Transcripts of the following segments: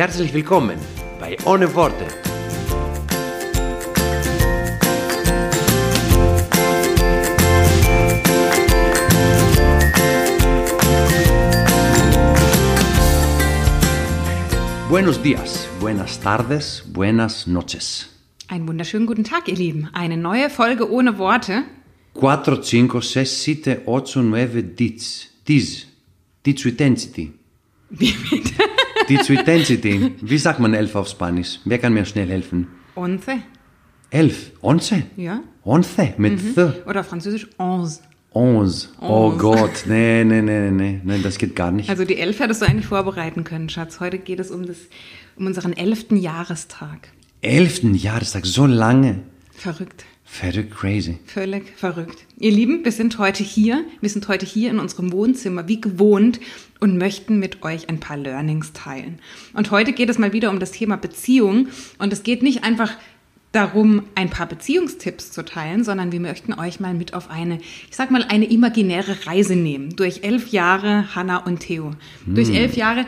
Herzlich willkommen bei Ohne Worte. Buenos días, buenas tardes, buenas noches. Einen wunderschönen guten Tag, ihr Lieben. Eine neue Folge ohne Worte. 4, 5, 6, 7, 8, 9, 10. Dies. Die zu intensity. Wie bitte? Die zu intensity. Wie sagt man elf auf Spanisch? Wer kann mir schnell helfen? Onze. Elf. Onze? Ja. Onze. Mit th. Oder französisch onze. Onze. Oh. Gott. Nee, nee, nee, nee. Nee, das geht gar nicht. Also die Elf hättest du eigentlich vorbereiten können, Schatz. Heute geht es um, das, um unseren elften Jahrestag. Elften Jahrestag. So lange. Verrückt. Verrückt crazy. Völlig verrückt. Ihr Lieben, wir sind heute hier. Wir sind heute hier in unserem Wohnzimmer, wie gewohnt, und möchten mit euch ein paar Learnings teilen. Und heute geht es mal wieder um das Thema Beziehung. Und es geht nicht einfach darum, ein paar Beziehungstipps zu teilen, sondern wir möchten euch mal mit auf eine, ich sag mal, eine imaginäre Reise nehmen. Durch elf Jahre Hannah und Theo. Durch elf Jahre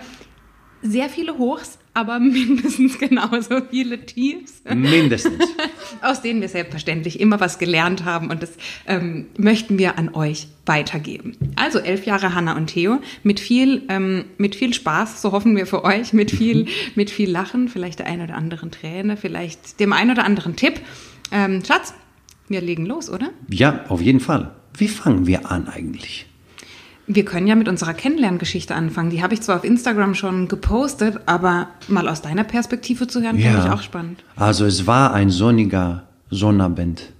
sehr viele Hochs, aber mindestens genauso viele Tiefs Mindestens. aus denen wir selbstverständlich immer was gelernt haben und das ähm, möchten wir an euch weitergeben. Also elf Jahre Hanna und Theo mit viel, ähm, mit viel Spaß, so hoffen wir für euch, mit viel, mit viel Lachen, vielleicht der ein oder anderen Träne, vielleicht dem ein oder anderen Tipp. Ähm, Schatz, wir legen los, oder? Ja, auf jeden Fall. Wie fangen wir an eigentlich? Wir können ja mit unserer Kennenlerngeschichte anfangen. Die habe ich zwar auf Instagram schon gepostet, aber mal aus deiner Perspektive zu hören, finde ich auch spannend. Also es war ein sonniger Sonnabend.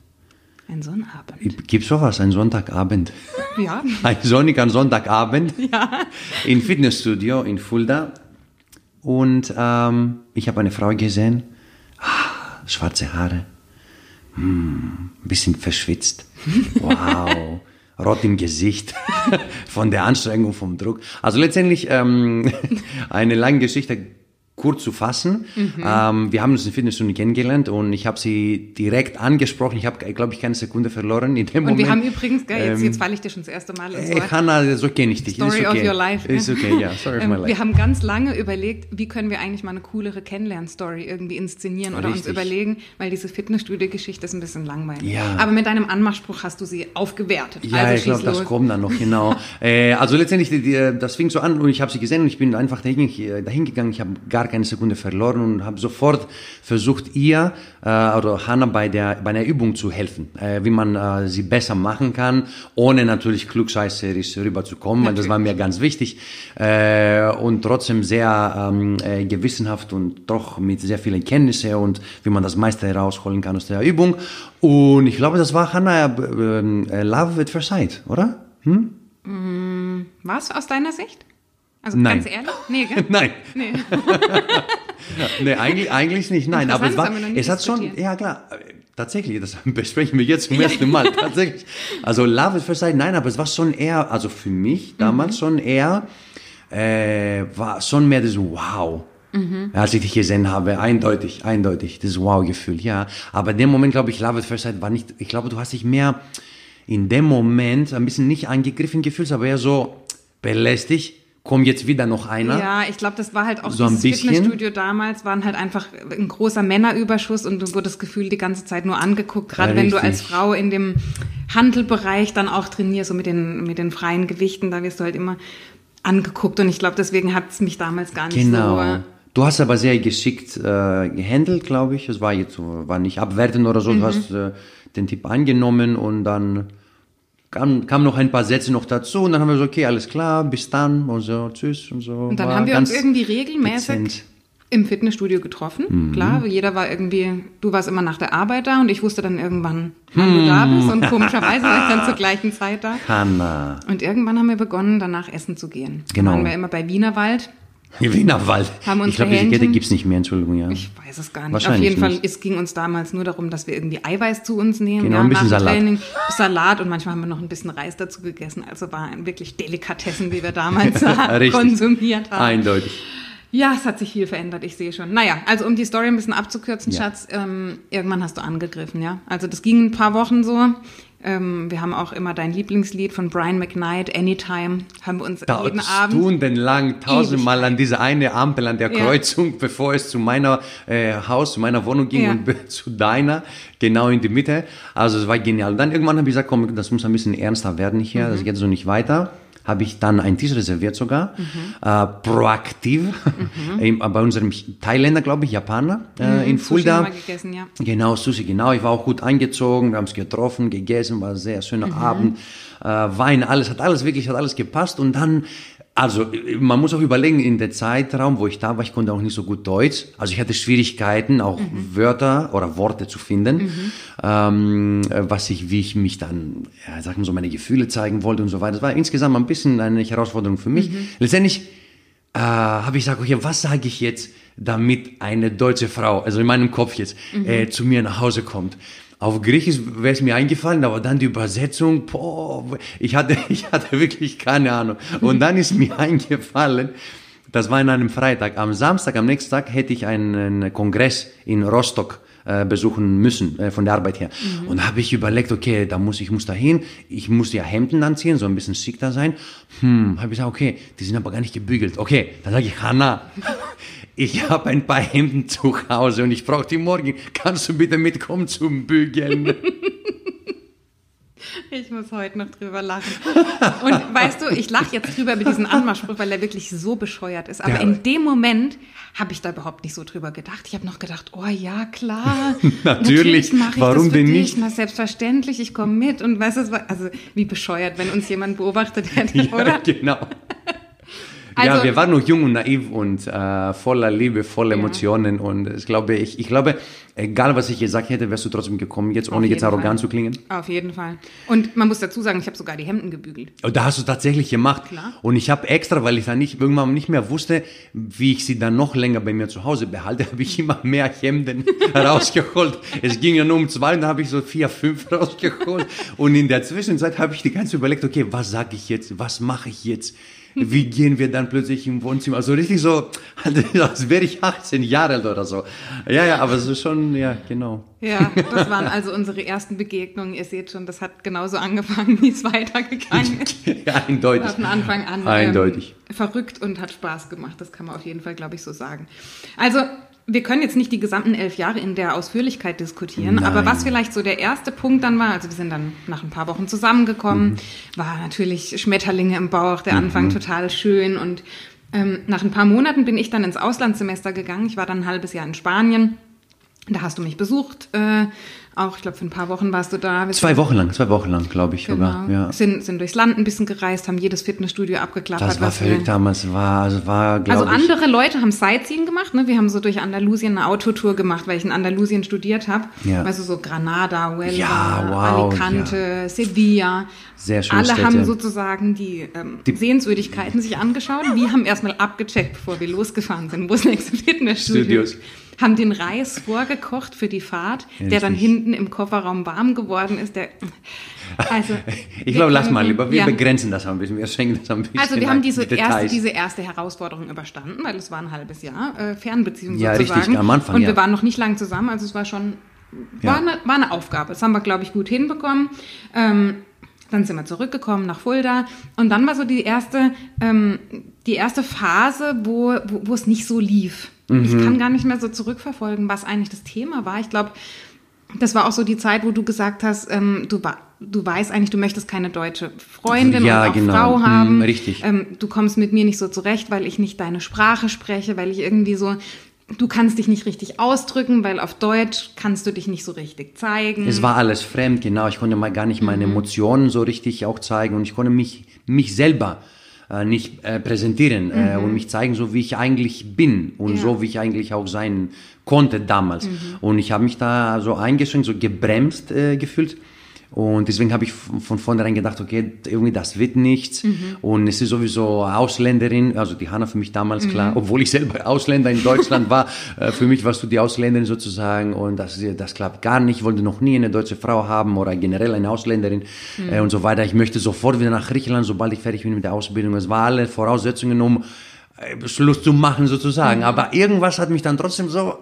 Ein Sonnabend. Gibt's sowas? Ein Sonntagabend? Ja. Ein sonniger Sonntagabend im Fitnessstudio in Fulda. Und ähm, ich habe eine Frau gesehen, ah, schwarze Haare, hm, ein bisschen verschwitzt. Wow, rot im Gesicht von der Anstrengung, vom Druck. Also letztendlich ähm, eine lange Geschichte kurz zu fassen. Mhm. Ähm, wir haben uns in Fitnessstudio kennengelernt und ich habe sie direkt angesprochen. Ich habe, glaube ich, keine Sekunde verloren in dem Und Moment. wir haben übrigens, gell, jetzt, Ähm, jetzt falle ich dir schon das erste Mal ins Wort. Hannah, so kenne ich dich. Story okay. of your life. Ist okay, ja. Story of my Ähm, life. Wir haben ganz lange überlegt, wie können wir eigentlich mal eine coolere Kennenlern-Story irgendwie inszenieren oder uns Richtig. überlegen, weil diese Fitnessstudio-Geschichte ist ein bisschen langweilig. Ja. Aber mit deinem Anmachspruch hast du sie aufgewertet. Ja, also ich glaube, das kommt dann noch, genau. äh, also letztendlich, die, die, das fing so an und ich habe sie gesehen und ich bin einfach dahin, dahin gegangen. Ich habe gar keine Sekunde verloren und habe sofort versucht, ihr äh, oder Hannah bei, der, bei einer Übung zu helfen, äh, wie man äh, sie besser machen kann, ohne natürlich klugscheißerisch rüberzukommen, weil das war mir ganz wichtig äh, und trotzdem sehr ähm, äh, gewissenhaft und doch mit sehr vielen Kenntnissen und wie man das meiste herausholen kann aus der Übung. Und ich glaube, das war Hannah äh, äh, Love at First Sight, oder? Was aus deiner Sicht? Also Nein. ganz ehrlich? Nee, gell? Nein. Nee. Nee, eigentlich, eigentlich nicht. Nein, aber es, war, es hat schon, ja klar, tatsächlich, das besprechen wir jetzt zum ersten Mal, tatsächlich. Also Love at First Sight, nein, aber es war schon eher, also für mich damals schon eher, äh, war schon mehr das Wow. Als ich dich gesehen habe, eindeutig, eindeutig, das Wow-Gefühl, ja. Aber in dem Moment, glaube ich, Love at First Sight war nicht, ich glaube, du hast dich mehr in dem Moment ein bisschen nicht angegriffen gefühlt, aber eher so belästigt, kommt jetzt wieder noch einer. Ja, ich glaube, das war halt auch So ein bisschen. Fitnessstudio damals, waren halt einfach ein großer Männerüberschuss und du wurdest das Gefühl die ganze Zeit nur angeguckt, gerade wenn du als Frau in dem Handelbereich dann auch trainierst, so mit den, mit den freien Gewichten, da wirst du halt immer angeguckt und ich glaube, deswegen hat es mich damals gar nicht Genau. so... Du hast aber sehr geschickt äh, gehandelt, glaube ich. Es war jetzt so- war nicht abwertend oder so. Mhm. Du hast äh, den Tipp angenommen und dann kam, kam noch ein paar Sätze noch dazu und dann haben wir so, okay, alles klar, bis dann und so, tschüss und so. Und dann haben wir uns irgendwie regelmäßig dezent. im Fitnessstudio getroffen. Mhm. Klar, jeder war irgendwie, du warst immer nach der Arbeit da und ich wusste dann irgendwann, wann du da bist und komischerweise war ich dann zur gleichen Zeit da. Hanna. Und irgendwann haben wir begonnen, danach essen zu gehen. Genau. Da waren wir immer bei Wienerwald Wienerwald. Haben ich glaube, diese Kette gibt es nicht mehr, Entschuldigung. Ja. Ich weiß es gar nicht. Auf jeden Fall, nicht. es ging uns damals nur darum, dass wir irgendwie Eiweiß zu uns nehmen. Genau, ja, ein bisschen Salat. Training, Salat und manchmal haben wir noch ein bisschen Reis dazu gegessen. Also war ein wirklich Delikatessen, wie wir damals konsumiert haben. Eindeutig. Ja, es hat sich viel verändert, ich sehe schon. Naja, also um die Story ein bisschen abzukürzen, ja. Schatz, ähm, irgendwann hast du angegriffen, ja. Also das ging ein paar Wochen so. Ähm, wir haben auch immer dein Lieblingslied von Brian McKnight, Anytime, haben wir uns da jeden Abend stundenlang tausendmal an diese eine Ampel an der Kreuzung, ja. bevor es zu meiner äh, Haus, zu meiner Wohnung ging ja. und zu deiner, genau in die Mitte. Also es war genial. Und dann irgendwann habe ich gesagt, komm, das muss ein bisschen ernster werden hier, mhm. das geht so nicht weiter habe ich dann einen Tisch reserviert sogar, mhm. äh, proaktiv, mhm. bei unserem Thailänder, glaube ich, Japaner äh, mhm, in Fulda. Sushi gegessen, ja. Genau, Sushi, genau. Ich war auch gut eingezogen, wir haben es getroffen, gegessen, war ein sehr schöner mhm. Abend. Äh, Wein, alles, hat alles wirklich, hat alles gepasst und dann also man muss auch überlegen, in der Zeitraum, wo ich da war, ich konnte auch nicht so gut Deutsch. Also ich hatte Schwierigkeiten, auch mhm. Wörter oder Worte zu finden, mhm. ähm, was ich, wie ich mich dann, ja, sagen wir so, meine Gefühle zeigen wollte und so weiter. Das war insgesamt ein bisschen eine Herausforderung für mich. Mhm. Letztendlich äh, habe ich gesagt, okay, was sage ich jetzt, damit eine deutsche Frau, also in meinem Kopf jetzt, mhm. äh, zu mir nach Hause kommt? Auf Griechisch wäre es mir eingefallen, aber dann die Übersetzung, boah, ich hatte, ich hatte wirklich keine Ahnung. Und dann ist mir eingefallen, das war in einem Freitag. Am Samstag, am nächsten Tag hätte ich einen Kongress in Rostock äh, besuchen müssen äh, von der Arbeit her. Mhm. Und da habe ich überlegt, okay, da muss ich muss da hin, ich muss ja Hemden anziehen, so ein bisschen schick da sein. Hm, habe ich gesagt, okay, die sind aber gar nicht gebügelt. Okay, dann sage ich, Hanna, ich habe ein paar Hemden zu Hause und ich brauche die morgen. Kannst du bitte mitkommen zum Bügeln? Ich muss heute noch drüber lachen. Und weißt du, ich lache jetzt drüber über diesen Anmachspruch, weil er wirklich so bescheuert ist. Aber ja. in dem Moment habe ich da überhaupt nicht so drüber gedacht. Ich habe noch gedacht, oh ja, klar. natürlich, natürlich warum denn nicht? Na, selbstverständlich, ich komme mit. Und weißt du, also wie bescheuert, wenn uns jemand beobachtet hätte, ja, oder? genau. Also, ja, wir waren noch jung und naiv und äh, voller Liebe, voller ja. Emotionen und ich glaube, ich, ich glaube, egal was ich gesagt hätte, wärst du trotzdem gekommen, jetzt ohne jetzt arrogant Fall. zu klingen. Auf jeden Fall. Und man muss dazu sagen, ich habe sogar die Hemden gebügelt. Und oh, da hast du tatsächlich gemacht. Klar. Und ich habe extra, weil ich dann nicht irgendwann nicht mehr wusste, wie ich sie dann noch länger bei mir zu Hause behalte, habe ich immer mehr Hemden rausgeholt. Es ging ja nur um zwei und dann habe ich so vier, fünf rausgeholt. Und in der Zwischenzeit habe ich die ganze überlegt, okay, was sage ich jetzt, was mache ich jetzt? Wie gehen wir dann plötzlich im Wohnzimmer? Also richtig so, als wäre ich 18 Jahre alt oder so. Ja, ja, aber es ist schon, ja, genau. Ja, das waren also unsere ersten Begegnungen. Ihr seht schon, das hat genauso angefangen, wie es weitergegangen ist. ja, eindeutig. Von Anfang an. Eindeutig. Ähm, verrückt und hat Spaß gemacht. Das kann man auf jeden Fall, glaube ich, so sagen. Also, wir können jetzt nicht die gesamten elf Jahre in der Ausführlichkeit diskutieren, Nein. aber was vielleicht so der erste Punkt dann war, also wir sind dann nach ein paar Wochen zusammengekommen, mhm. war natürlich Schmetterlinge im Bauch, der Anfang mhm. total schön und ähm, nach ein paar Monaten bin ich dann ins Auslandssemester gegangen. Ich war dann ein halbes Jahr in Spanien. Da hast du mich besucht. Äh, auch, ich glaube, für ein paar Wochen warst du da. Wir zwei Wochen lang, zwei Wochen lang, glaube ich genau. sogar. Ja. Sind, sind durchs Land ein bisschen gereist, haben jedes Fitnessstudio abgeklappert. Das war verrückt damals, war, also war, Also andere ich, Leute haben Sightseeing gemacht, ne? Wir haben so durch Andalusien eine Autotour gemacht, weil ich in Andalusien studiert habe. Ja. Weißt du, so Granada, Huelva, ja, wow, Alicante, ja. Sevilla. Sehr schön. Alle Städte. haben sozusagen die, ähm, die Sehenswürdigkeiten sich angeschaut. Wir haben erstmal abgecheckt, bevor wir losgefahren sind, wo das nächste Fitnessstudio ist haben den Reis vorgekocht für die Fahrt, ja, der dann hinten im Kofferraum warm geworden ist. Der, also, ich glaube, lass mal lieber. Wir ja. begrenzen das ein bisschen. Wir schenken das ein bisschen. Also wir haben diese erste, diese erste Herausforderung überstanden, weil es war ein halbes Jahr äh, Fernbeziehung ja, sozusagen. Richtig, am Anfang, Und wir waren noch nicht lang zusammen, also es war schon war, eine, war eine Aufgabe. Das haben wir, glaube ich, gut hinbekommen. Ähm, dann sind wir zurückgekommen nach Fulda und dann war so die erste, ähm, die erste Phase, wo, wo, wo es nicht so lief. Mhm. Ich kann gar nicht mehr so zurückverfolgen, was eigentlich das Thema war. Ich glaube, das war auch so die Zeit, wo du gesagt hast, ähm, du, du weißt eigentlich, du möchtest keine deutsche Freundin ja, oder genau. Frau haben. Mhm, richtig. Ähm, du kommst mit mir nicht so zurecht, weil ich nicht deine Sprache spreche, weil ich irgendwie so du kannst dich nicht richtig ausdrücken, weil auf Deutsch kannst du dich nicht so richtig zeigen. Es war alles fremd, genau. Ich konnte mal gar nicht meine mhm. Emotionen so richtig auch zeigen und ich konnte mich, mich selber äh, nicht äh, präsentieren äh, mhm. und mich zeigen, so wie ich eigentlich bin und ja. so wie ich eigentlich auch sein konnte damals. Mhm. Und ich habe mich da so eingeschränkt, so gebremst äh, gefühlt. Und deswegen habe ich von vornherein gedacht, okay, irgendwie das wird nichts. Mhm. Und es ist sowieso Ausländerin, also die Hanna für mich damals mhm. klar, obwohl ich selber Ausländer in Deutschland war, äh, für mich warst du die Ausländerin sozusagen und das, das klappt gar nicht. Ich wollte noch nie eine deutsche Frau haben oder generell eine Ausländerin mhm. äh, und so weiter. Ich möchte sofort wieder nach Griechenland, sobald ich fertig bin mit der Ausbildung. Es war alle Voraussetzungen, um äh, Schluss zu machen sozusagen. Mhm. Aber irgendwas hat mich dann trotzdem so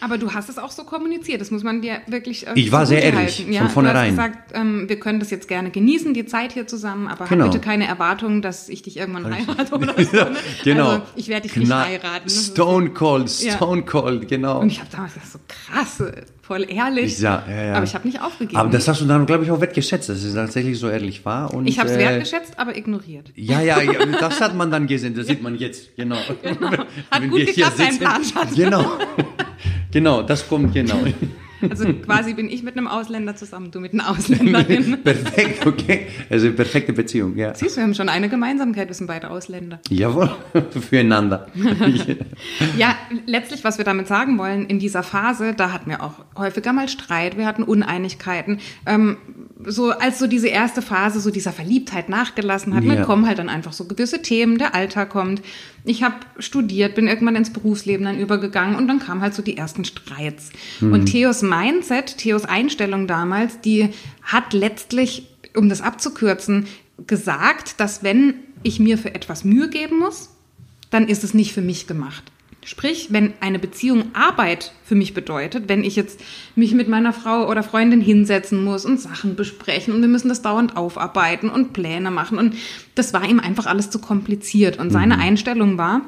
aber du hast es auch so kommuniziert, das muss man dir wirklich. Äh, ich war sehr ehrlich, ja, von vornherein. Du hast gesagt, ähm, wir können das jetzt gerne genießen, die Zeit hier zusammen, aber genau. bitte keine Erwartung, dass ich dich irgendwann heirate oder so. Ne? genau. Also, ich werde dich nicht heiraten. Stone Cold, Stone ja. Cold, genau. Und ich habe damals gesagt, so krass, voll ehrlich. Ja, ja, ja. Aber ich habe nicht aufgegeben. Aber das hast du dann, glaube ich, auch wertgeschätzt, dass es tatsächlich so ehrlich war. Und, ich habe es äh, wertgeschätzt, aber ignoriert. Ja, ja, ja, das hat man dann gesehen, das sieht man jetzt, genau. genau. Hat Wenn gut geklappt, dein Plan, Schatz. Genau. Genau, das kommt genau. Also quasi bin ich mit einem Ausländer zusammen, du mit einer Ausländerin. Perfekt, okay. Also perfekte Beziehung, ja. Siehst du, wir haben schon eine Gemeinsamkeit, wir sind beide Ausländer. Jawohl, füreinander. ja, letztlich, was wir damit sagen wollen, in dieser Phase, da hatten wir auch häufiger mal Streit, wir hatten Uneinigkeiten. Ähm, so als so diese erste Phase so dieser Verliebtheit nachgelassen hat, ja. dann kommen halt dann einfach so gewisse Themen, der Alltag kommt. Ich habe studiert, bin irgendwann ins Berufsleben dann übergegangen und dann kamen halt so die ersten Streits. Mhm. Und Theos Mindset, Theos Einstellung damals, die hat letztlich, um das abzukürzen, gesagt, dass wenn ich mir für etwas Mühe geben muss, dann ist es nicht für mich gemacht. Sprich, wenn eine Beziehung Arbeit für mich bedeutet, wenn ich jetzt mich mit meiner Frau oder Freundin hinsetzen muss und Sachen besprechen und wir müssen das dauernd aufarbeiten und Pläne machen und das war ihm einfach alles zu kompliziert und seine mhm. Einstellung war,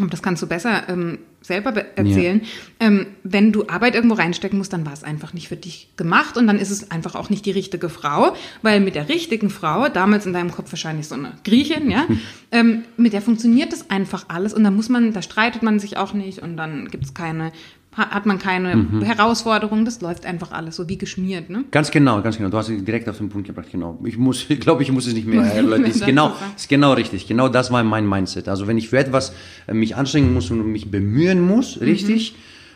und das kannst du besser ähm, selber erzählen. Ja. Ähm, wenn du Arbeit irgendwo reinstecken musst, dann war es einfach nicht für dich gemacht und dann ist es einfach auch nicht die richtige Frau, weil mit der richtigen Frau, damals in deinem Kopf wahrscheinlich so eine Griechin, ja, ähm, mit der funktioniert das einfach alles und da muss man, da streitet man sich auch nicht und dann gibt es keine hat man keine mhm. Herausforderungen, das läuft einfach alles so wie geschmiert, ne? Ganz genau, ganz genau. Du hast es direkt auf den Punkt gebracht, genau. Ich muss, ich glaube, ich muss es nicht mehr erläutern. Ist genau, ist genau richtig. Genau das war mein Mindset. Also wenn ich für etwas äh, mich anstrengen muss und mich bemühen muss, mhm. richtig,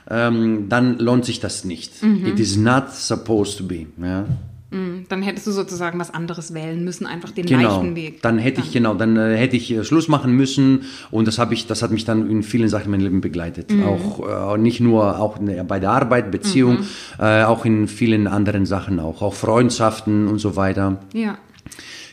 ähm, dann lohnt sich das nicht. Mhm. It is not supposed to be. Ja? Mm, dann hättest du sozusagen was anderes wählen müssen, einfach den genau, leichten Weg. Dann hätte dann. ich genau, dann äh, hätte ich äh, Schluss machen müssen und das habe ich, das hat mich dann in vielen Sachen in meinem Leben begleitet. Mhm. Auch äh, nicht nur auch bei der Arbeit, Beziehung, mhm. äh, auch in vielen anderen Sachen auch, auch Freundschaften und so weiter. Ja.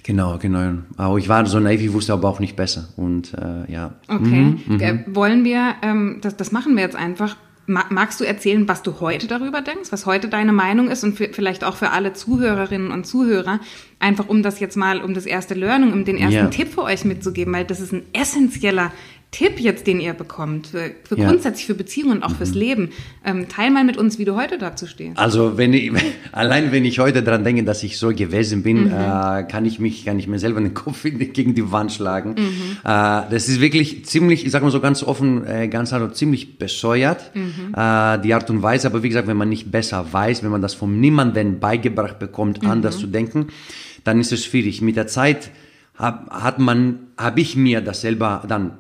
Genau, genau. Aber ich war so naiv, ich wusste aber auch nicht besser. Und äh, ja. Okay. Mhm, äh, wollen wir, ähm, das, das machen wir jetzt einfach Magst du erzählen, was du heute darüber denkst, was heute deine Meinung ist und für, vielleicht auch für alle Zuhörerinnen und Zuhörer, einfach um das jetzt mal, um das erste Learning, um den ersten ja. Tipp für euch mitzugeben, weil das ist ein essentieller Tipp jetzt, den ihr bekommt, für, für ja. grundsätzlich für Beziehungen und auch mhm. fürs Leben. Ähm, teil mal mit uns, wie du heute dazu stehst. Also wenn ich, allein wenn ich heute daran denke, dass ich so gewesen bin, mhm. äh, kann ich mich, kann ich mir selber den Kopf gegen die Wand schlagen. Mhm. Äh, das ist wirklich ziemlich, ich sage mal so ganz offen, äh, ganz also ziemlich bescheuert, mhm. äh, die Art und Weise. Aber wie gesagt, wenn man nicht besser weiß, wenn man das von niemandem beigebracht bekommt, mhm. anders zu denken, dann ist es schwierig. Mit der Zeit hab, hat man, habe ich mir das selber dann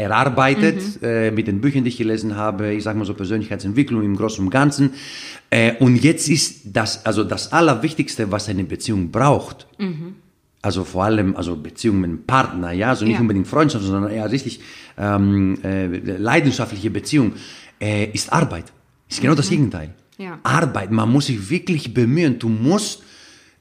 erarbeitet mhm. äh, mit den Büchern, die ich gelesen habe, ich sage mal so Persönlichkeitsentwicklung im Großen und Ganzen. Äh, und jetzt ist das, also das Allerwichtigste, was eine Beziehung braucht, mhm. also vor allem, also Beziehung mit einem Partner, ja, also nicht ja. unbedingt Freundschaft, sondern eher richtig ähm, äh, leidenschaftliche Beziehung, äh, ist Arbeit. Ist genau mhm. das Gegenteil. Ja. Arbeit, man muss sich wirklich bemühen. Du musst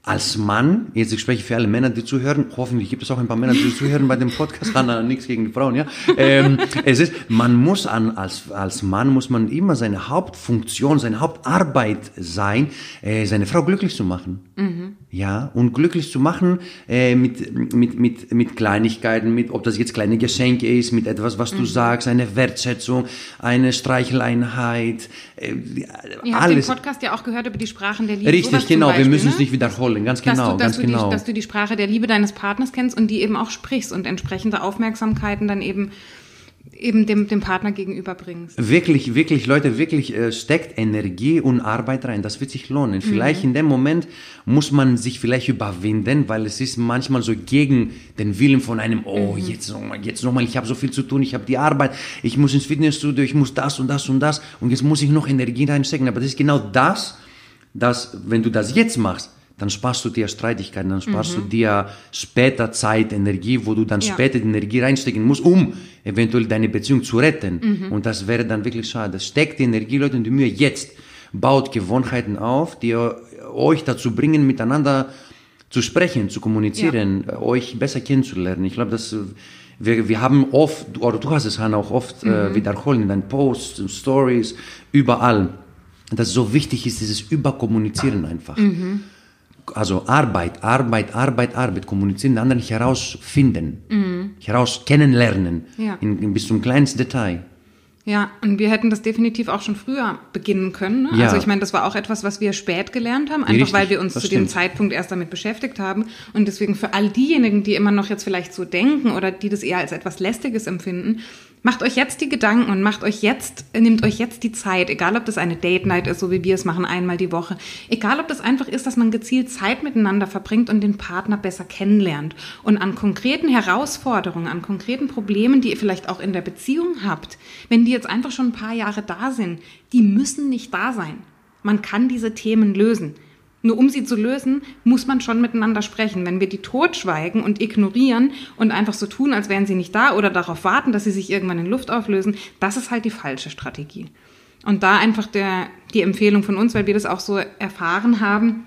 als Mann, jetzt ich spreche für alle Männer, die zuhören, hoffentlich gibt es auch ein paar Männer, die zuhören bei dem Podcast, Hanna, nichts gegen die Frauen, ja. Ähm, es ist, man muss an, als, als Mann muss man immer seine Hauptfunktion, seine Hauptarbeit sein, äh, seine Frau glücklich zu machen. Mhm. Ja, und glücklich zu machen äh, mit, mit, mit, mit Kleinigkeiten, mit, ob das jetzt kleine Geschenke ist, mit etwas, was du mhm. sagst, eine Wertschätzung, eine Streicheleinheit, äh, Ihr habt den Podcast ja auch gehört über die Sprachen der Liebe. Richtig, genau, Beispiel, wir müssen es ne? nicht wiederholen, ganz genau, dass du, dass ganz genau. Die, dass du die Sprache der Liebe deines Partners kennst und die eben auch sprichst und entsprechende Aufmerksamkeiten dann eben eben dem, dem Partner gegenüberbringst. Wirklich, wirklich, Leute, wirklich äh, steckt Energie und Arbeit rein. Das wird sich lohnen. Vielleicht mhm. in dem Moment muss man sich vielleicht überwinden, weil es ist manchmal so gegen den Willen von einem, oh, mhm. jetzt nochmal, jetzt nochmal, ich habe so viel zu tun, ich habe die Arbeit, ich muss ins Fitnessstudio, ich muss das und das und das und jetzt muss ich noch Energie reinstecken. Aber das ist genau das, dass, wenn du das jetzt machst, dann sparst du dir Streitigkeiten, dann sparst du dir später Zeit, Energie, wo du dann Mhm. Ja. später die Energie reinstecken musst, um eventuell deine Beziehung zu retten. Mhm. Und das wäre dann wirklich schade. Steckt die Energie, Leute, und die Mühe jetzt. Baut Gewohnheiten auf, die euch dazu bringen, miteinander zu sprechen, zu kommunizieren, euch besser kennenzulernen. Ich glaube, dass äh, wir, wir haben oft, oder du hast es, Hannah, auch oft Mhm. äh, wiederholt in deinen Posts, in Stories, überall, dass es so wichtig ist, dieses Überkommunizieren einfach. Mhm. Also Arbeit, Arbeit, Arbeit, Arbeit, kommunizieren, den anderen herausfinden, Mhm. heraus kennenlernen, Ja. in, in bis zum kleinsten Detail. Ja, und wir hätten das definitiv auch schon früher beginnen können. Ne? Ja. Also ich meine, das war auch etwas, was wir spät gelernt haben, einfach Richtig, weil wir uns zu dem stimmt. Zeitpunkt erst damit beschäftigt haben. Und deswegen für all diejenigen, die immer noch jetzt vielleicht so denken oder die das eher als etwas Lästiges empfinden, macht euch jetzt die Gedanken und macht euch jetzt, nehmt euch jetzt die Zeit, egal ob das eine Date Night ist, so wie wir es machen, einmal die Woche, egal ob das einfach ist, dass man gezielt Zeit miteinander verbringt und den Partner besser kennenlernt und an konkreten Herausforderungen, an konkreten Problemen, die ihr vielleicht auch in der Beziehung habt, wenn die jetzt einfach schon ein paar Jahre da sind, die müssen nicht da sein. Man kann diese Themen lösen. Nur um sie zu lösen, muss man schon miteinander sprechen. Wenn wir die totschweigen und ignorieren und einfach so tun, als wären sie nicht da oder darauf warten, dass sie sich irgendwann in Luft auflösen, das ist halt die falsche Strategie. Und da einfach der, die Empfehlung von uns, weil wir das auch so erfahren haben,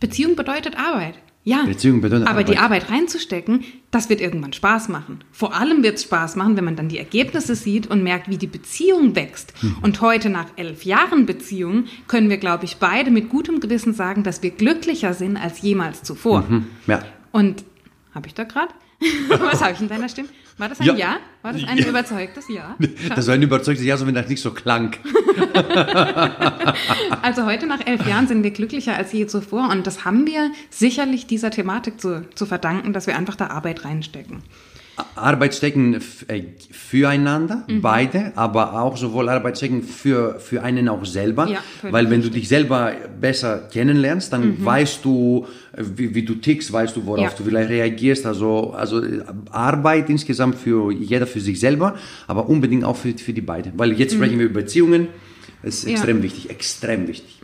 Beziehung bedeutet Arbeit. Ja, Beziehung bedeutet aber die Arbeit. Arbeit reinzustecken, das wird irgendwann Spaß machen. Vor allem wird es Spaß machen, wenn man dann die Ergebnisse sieht und merkt, wie die Beziehung wächst. Hm. Und heute nach elf Jahren Beziehung können wir, glaube ich, beide mit gutem Gewissen sagen, dass wir glücklicher sind als jemals zuvor. Hm, ja. Und habe ich da gerade? Was habe ich in deiner Stimme? War das ein Ja? Ja. War das ein überzeugtes Ja? Das war ein überzeugtes Ja, so wenn das nicht so klang. Also heute nach elf Jahren sind wir glücklicher als je zuvor und das haben wir sicherlich dieser Thematik zu, zu verdanken, dass wir einfach da Arbeit reinstecken. Arbeit stecken äh, füreinander, Mhm. beide, aber auch sowohl Arbeit stecken für, für einen auch selber. Ja, weil wenn du dich selber besser kennenlernst, dann weißt du, äh, wie, wie du tickst, weißt du, worauf Ja. du vielleicht reagierst. Also, also äh, Arbeit insgesamt für jeder für sich selber, aber unbedingt auch für, für die beiden. Weil jetzt sprechen wir über Beziehungen. Das ist Mhm. Ja. extrem wichtig, extrem wichtig.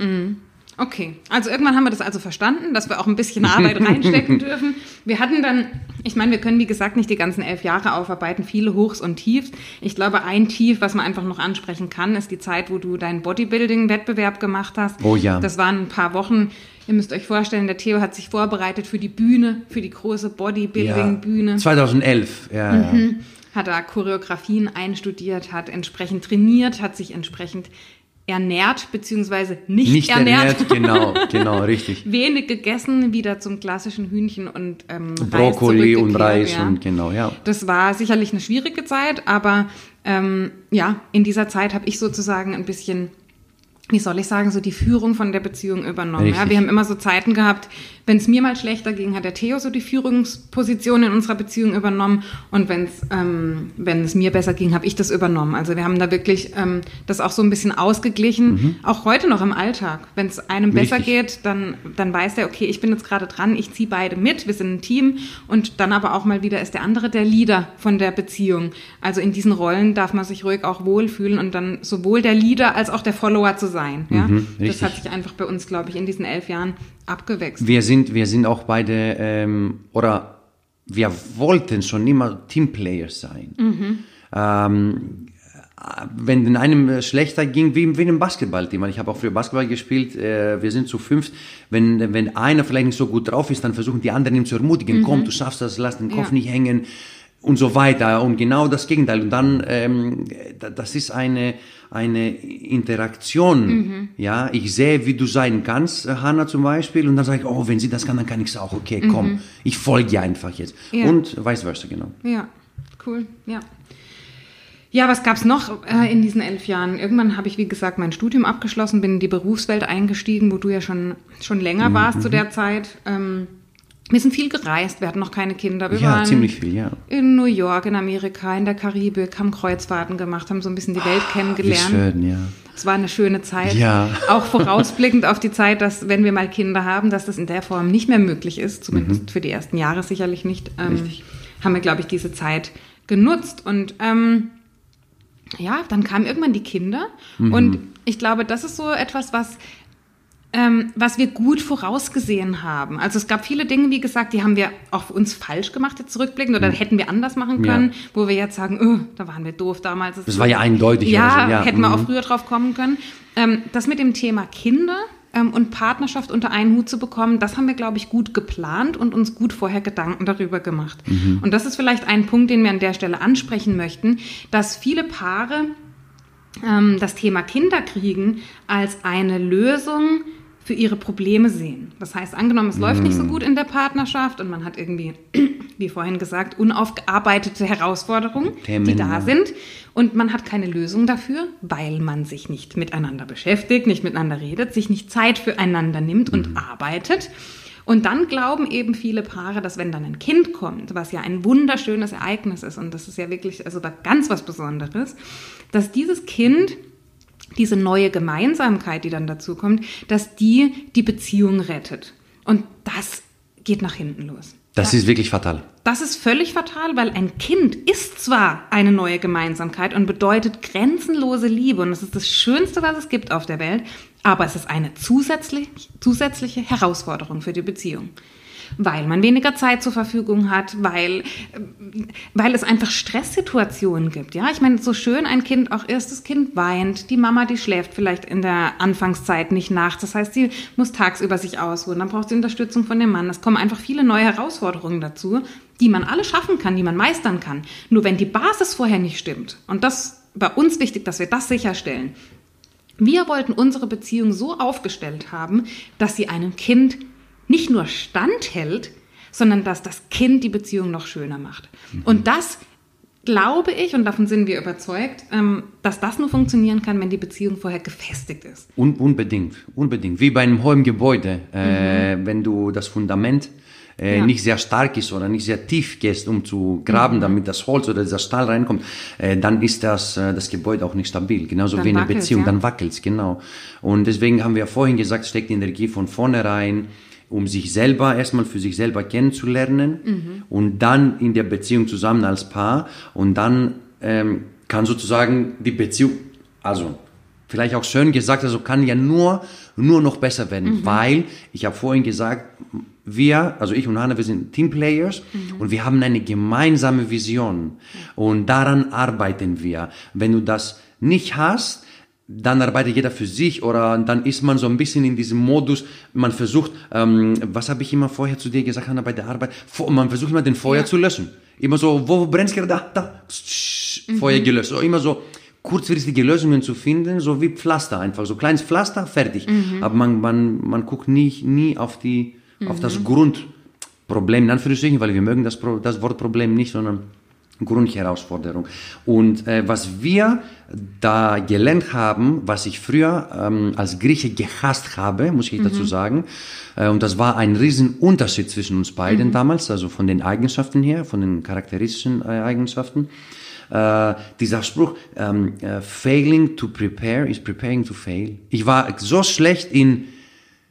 Okay, also irgendwann haben wir das also verstanden, dass wir auch ein bisschen Arbeit reinstecken dürfen. Wir hatten dann, ich meine, wir können wie gesagt nicht die ganzen elf Jahre aufarbeiten, viele Hochs und Tiefs. Ich glaube, ein Tief, was man einfach noch ansprechen kann, ist die Zeit, wo du deinen Bodybuilding-Wettbewerb gemacht hast. Oh ja. Das waren ein paar Wochen. Ihr müsst euch vorstellen, der Theo hat sich vorbereitet für die Bühne, für die große Bodybuilding-Bühne. 2011, ja. ja. Mhm. hat da Choreografien einstudiert, hat entsprechend trainiert, hat sich entsprechend ernährt, beziehungsweise nicht, Nicht ernährt. ernährt, genau, genau, richtig. Wenig gegessen, wieder zum klassischen Hühnchen und ähm, Reis Brokkoli und Reis ja. und genau, ja. Das war sicherlich eine schwierige Zeit, aber ähm, ja, in dieser Zeit habe ich sozusagen ein bisschen, wie soll ich sagen, so die Führung von der Beziehung übernommen. Ja, wir haben immer so Zeiten gehabt, wenn es mir mal schlechter ging, hat der Theo so die Führungsposition in unserer Beziehung übernommen und wenn's, ähm, wenn es mir besser ging, habe ich das übernommen. Also wir haben da wirklich ähm, das auch so ein bisschen ausgeglichen, auch heute noch im Alltag. Wenn es einem besser Mhm. Richtig. geht, dann, dann weiß der, okay, ich bin jetzt gerade dran, ich ziehe beide mit, wir sind ein Team und dann aber auch mal wieder ist der andere der Leader von der Beziehung. Also in diesen Rollen darf man sich ruhig auch wohlfühlen und dann sowohl der Leader als auch der Follower zu sein. Ja? Mhm, das hat sich einfach bei uns, glaube ich, in diesen elf Jahren abgewechselt. Wir sind, wir sind auch beide, ähm, oder wir wollten schon immer Teamplayers sein. Ähm, äh, wenn den einem schlechter ging, wie, wie einem Basketballteam, ich habe auch früher Basketball gespielt, äh, wir sind zu fünft, wenn, wenn einer vielleicht nicht so gut drauf ist, dann versuchen die anderen ihn zu ermutigen, komm, du schaffst das, lass den Kopf Ja. nicht hängen und so weiter und genau das Gegenteil und dann ähm, da- das ist eine eine Interaktion ja ich sehe wie du sein kannst äh, Hanna zum Beispiel und dann sage ich oh wenn sie das kann dann kann ich es auch okay komm ich folge ihr einfach jetzt Ja. und vice versa genau Ja, cool, ja. Ja, was gab's noch äh, in diesen elf Jahren? Irgendwann habe ich, wie gesagt, mein Studium abgeschlossen, bin in die Berufswelt eingestiegen, wo du ja schon, schon länger warst zu der Zeit. Ähm, wir sind viel gereist, wir hatten noch keine Kinder. Wir ja waren ziemlich viel ja in New York, in Amerika, in der Karibik, haben Kreuzfahrten gemacht, haben so ein bisschen die Welt wie kennengelernt. schön ja Es war eine schöne Zeit. Ja. Auch vorausblickend auf die Zeit, dass, wenn wir mal Kinder haben, dass das in der Form nicht mehr möglich ist, zumindest Mhm. für die ersten Jahre sicherlich nicht, ähm, haben wir, glaube ich, diese Zeit genutzt. Und ähm, ja, dann kamen irgendwann die Kinder. Mhm. Und ich glaube, das ist so etwas, was ähm, was wir gut vorausgesehen haben. Also es gab viele Dinge, wie gesagt, die haben wir auch für uns falsch gemacht, jetzt zurückblickend, oder hätten wir anders machen können, ja. wo wir jetzt sagen, oh, da waren wir doof damals. Das, war ja eindeutig. Ja, so. ja. hätten wir auch mhm. früher drauf kommen können. Ähm, das mit dem Thema Kinder ähm, und Partnerschaft unter einen Hut zu bekommen, das haben wir, glaube ich, gut geplant und uns gut vorher Gedanken darüber gemacht. Mhm. Und das ist vielleicht ein Punkt, den wir an der Stelle ansprechen möchten, dass viele Paare ähm, das Thema Kinderkriegen als eine Lösung für ihre Probleme sehen. Das heißt, angenommen, es läuft nicht so mm. gut in der Partnerschaft und man hat irgendwie, wie vorhin gesagt, unaufgearbeitete Herausforderungen, Themen, die da sind und man hat keine Lösung dafür, weil man sich nicht miteinander beschäftigt, nicht miteinander redet, sich nicht Zeit füreinander nimmt und mhm. arbeitet. Und dann glauben eben viele Paare, dass wenn dann ein Kind kommt, was ja ein wunderschönes Ereignis ist und das ist ja wirklich also da ganz was Besonderes, dass dieses Kind diese neue Gemeinsamkeit, die dann dazu kommt, dass die die Beziehung rettet. Und das geht nach hinten los. Das ja. ist wirklich fatal. Das ist völlig fatal, weil ein Kind ist zwar eine neue Gemeinsamkeit und bedeutet grenzenlose Liebe und das ist das Schönste, was es gibt auf der Welt, aber es ist eine zusätzlich, zusätzliche Herausforderung für die Beziehung weil man weniger Zeit zur Verfügung hat, weil, weil es einfach Stresssituationen gibt. Ja, ich meine, so schön ein Kind auch ist, das Kind weint, die Mama, die schläft vielleicht in der Anfangszeit nicht nachts. Das heißt, sie muss tagsüber sich ausruhen, dann braucht sie Unterstützung von dem Mann. Es kommen einfach viele neue Herausforderungen dazu, die man alle schaffen kann, die man meistern kann. Nur wenn die Basis vorher nicht stimmt, und das bei uns wichtig, dass wir das sicherstellen. Wir wollten unsere Beziehung so aufgestellt haben, dass sie einem Kind nicht nur standhält, sondern dass das Kind die Beziehung noch schöner macht. Mhm. Und das glaube ich, und davon sind wir überzeugt, ähm, dass das nur funktionieren kann, wenn die Beziehung vorher gefestigt ist. Un unbedingt, unbedingt. Wie bei einem hohen Gebäude. Äh, mhm. Wenn du das Fundament äh, ja. nicht sehr stark ist oder nicht sehr tief gehst, um zu graben, mhm. damit das Holz oder dieser Stahl reinkommt, äh, dann ist das, äh, das Gebäude auch nicht stabil. Genauso dann wie eine Beziehung, ja. dann wackelt genau. Und deswegen haben wir vorhin gesagt, steckt die Energie von vornherein um sich selber erstmal für sich selber kennenzulernen mhm. und dann in der Beziehung zusammen als Paar und dann ähm, kann sozusagen die Beziehung, also vielleicht auch schön gesagt, also kann ja nur nur noch besser werden, mhm. weil ich habe vorhin gesagt, wir, also ich und Hanna, wir sind Teamplayers mhm. und wir haben eine gemeinsame Vision und daran arbeiten wir. Wenn du das nicht hast, dann arbeitet jeder für sich oder dann ist man so ein bisschen in diesem Modus, man versucht, ähm, was habe ich immer vorher zu dir gesagt, Hanna, bei der Arbeit, man versucht immer den Feuer ja. zu löschen. Immer so, wo brennt gerade? Da, da, mhm. Feuer gelöscht. So, immer so kurzfristige Lösungen zu finden, so wie Pflaster einfach, so kleines Pflaster, fertig. Mhm. Aber man, man, man guckt nie, nie auf die, mhm. auf das mhm. Grundproblem, in Anführungsstrichen, weil wir mögen das, das Wort Problem nicht, sondern Grundherausforderung. Und äh, was wir da gelernt haben, was ich früher ähm, als Grieche gehasst habe, muss ich mhm. dazu sagen, äh, und das war ein Riesenunterschied zwischen uns beiden mhm. damals, also von den Eigenschaften her, von den charakteristischen äh, Eigenschaften. Äh, dieser Spruch, ähm, äh, failing to prepare is preparing to fail. Ich war so schlecht in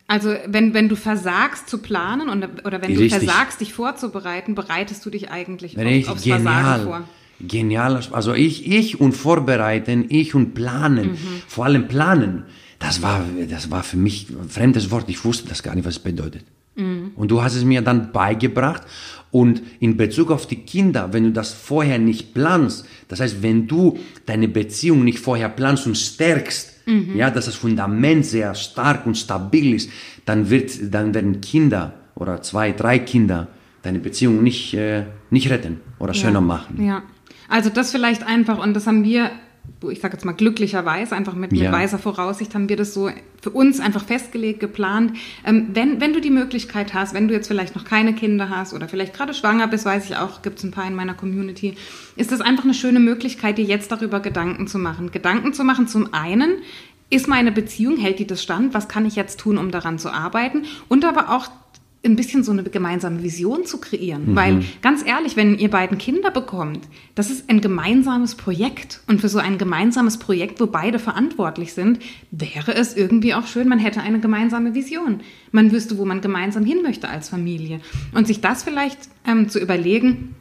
also wenn, wenn du versagst zu planen und, oder wenn Richtig. du versagst, dich vorzubereiten, bereitest du dich eigentlich auf, aufs genial. Versagen vor. Genial. Also ich, ich und vorbereiten, ich und planen, mhm. vor allem planen, das war, das war für mich ein fremdes Wort. Ich wusste das gar nicht, was es bedeutet. Mhm. Und du hast es mir dann beigebracht. Und in Bezug auf die Kinder, wenn du das vorher nicht planst, das heißt, wenn du deine Beziehung nicht vorher planst und stärkst, mhm. ja, dass das Fundament sehr stark und stabil ist, dann, wird, dann werden Kinder oder zwei, drei Kinder deine Beziehung nicht, äh, nicht retten oder schöner ja. machen. Ja, also das vielleicht einfach, und das haben wir ich sage jetzt mal glücklicherweise, einfach mit, ja. mit, weiser Voraussicht haben wir das so für uns einfach festgelegt, geplant. Ähm, wenn, wenn du die Möglichkeit hast, wenn du jetzt vielleicht noch keine Kinder hast oder vielleicht gerade schwanger bist, weiß ich auch, gibt es ein paar in meiner Community, ist das einfach eine schöne Möglichkeit, dir jetzt darüber Gedanken zu machen. Gedanken zu machen zum einen, ist meine Beziehung, hält die das stand? Was kann ich jetzt tun, um daran zu arbeiten? Und aber auch ein bisschen so eine gemeinsame Vision zu kreieren. Mhm. Weil ganz ehrlich, wenn ihr beiden Kinder bekommt, das ist ein gemeinsames Projekt. Und für so ein gemeinsames Projekt, wo beide verantwortlich sind, wäre es irgendwie auch schön, man hätte eine gemeinsame Vision. Man wüsste, wo man gemeinsam hin möchte als Familie. Und sich das vielleicht ähm, zu überlegen,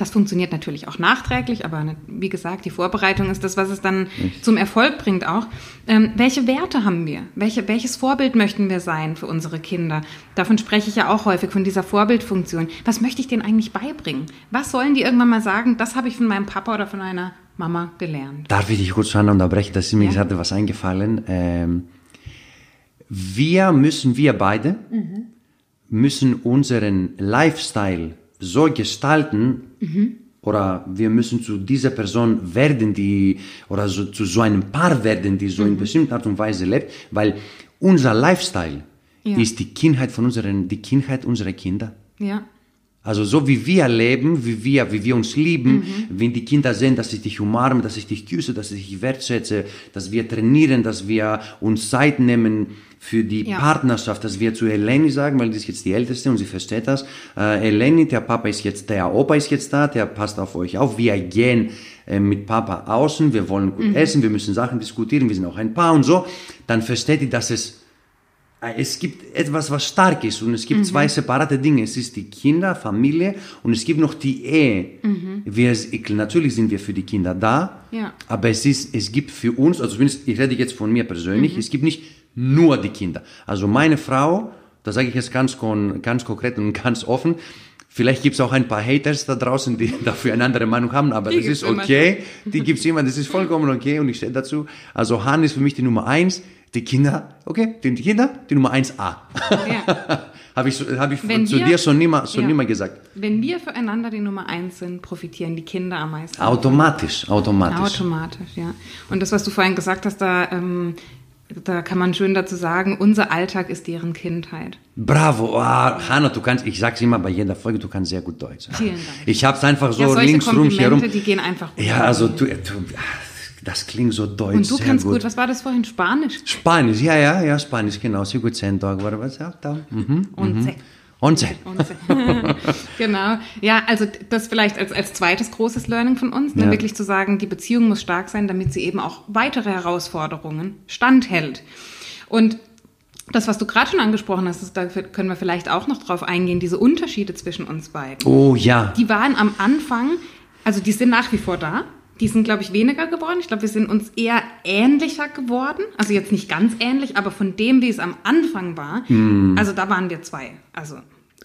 Das funktioniert natürlich auch nachträglich, aber ne, wie gesagt, die Vorbereitung ist das, was es dann Echt? zum Erfolg bringt auch. Ähm, welche Werte haben wir? Welche, welches Vorbild möchten wir sein für unsere Kinder? Davon spreche ich ja auch häufig, von dieser Vorbildfunktion. Was möchte ich denen eigentlich beibringen? Was sollen die irgendwann mal sagen, das habe ich von meinem Papa oder von meiner Mama gelernt? Darf ich dich kurz unterbrechen? Das ist mir ja? gerade was eingefallen. Ähm, wir müssen, wir beide, mhm. müssen unseren Lifestyle so gestalten, mhm. oder wir müssen zu dieser Person werden, die, oder so, zu so einem Paar werden, die so mhm. in bestimmter Art und Weise lebt, weil unser Lifestyle ja. ist die Kindheit von unseren, die Kindheit unserer Kinder. Ja. Also so wie wir leben, wie wir, wie wir uns lieben, mhm. wenn die Kinder sehen, dass ich dich umarme, dass ich dich küsse, dass ich dich wertschätze, dass wir trainieren, dass wir uns Zeit nehmen für die ja. Partnerschaft, dass wir zu Eleni sagen, weil die ist jetzt die Älteste und sie versteht das. Äh, Eleni, der Papa ist jetzt, der Opa ist jetzt da, der passt auf euch auf. Wir gehen äh, mit Papa außen, wir wollen gut mhm. essen, wir müssen Sachen diskutieren, wir sind auch ein Paar und so. Dann versteht ihr, dass es es gibt etwas, was stark ist und es gibt mhm. zwei separate Dinge. Es ist die Kinder, Familie und es gibt noch die Ehe. Mhm. Wir, natürlich sind wir für die Kinder da, ja. aber es, ist, es gibt für uns, also zumindest ich rede jetzt von mir persönlich, mhm. es gibt nicht nur die Kinder. Also meine Frau, da sage ich jetzt ganz, ganz konkret und ganz offen, Vielleicht gibt es auch ein paar Haters da draußen, die dafür eine andere Meinung haben, aber die das ist okay. Die gibt es immer, das ist vollkommen okay und ich stehe dazu. Also Han ist für mich die Nummer eins die Kinder, okay, die Kinder, die Nummer 1a. Ja. habe ich, hab ich zu wir, dir schon nimmer, schon ja. gesagt. Wenn wir füreinander die Nummer 1 sind, profitieren die Kinder am meisten. Automatisch, automatisch. Automatisch, ja. Und das, was du vorhin gesagt hast, da, ähm, da kann man schön dazu sagen, unser Alltag ist deren Kindheit. Bravo, oh, Hanna, du kannst, ich sag's immer bei jeder Folge, du kannst sehr gut Deutsch. Vielen Dank. Ich hab's einfach so ja, links rum hier rum. Die gehen einfach. Ja, also du, du das klingt so deutsch. Und du kannst gut. gut. Was war das vorhin? Spanisch? Spanisch, ja, ja, ja, Spanisch, genau. Sehr gut, Tage war was, ja, da. Mhm, Once. Once. genau. Ja, also das vielleicht als, als zweites großes Learning von uns, ne, ja. wirklich zu sagen, die Beziehung muss stark sein, damit sie eben auch weitere Herausforderungen standhält. Und das, was du gerade schon angesprochen hast, ist, da können wir vielleicht auch noch drauf eingehen, diese Unterschiede zwischen uns beiden. Oh ja. Die waren am Anfang, also die sind nach wie vor da, die sind, glaube ich, weniger geworden. Ich glaube, wir sind uns eher ähnlicher geworden. Also jetzt nicht ganz ähnlich, aber von dem, wie es am Anfang war, mm. also da waren wir zwei. Also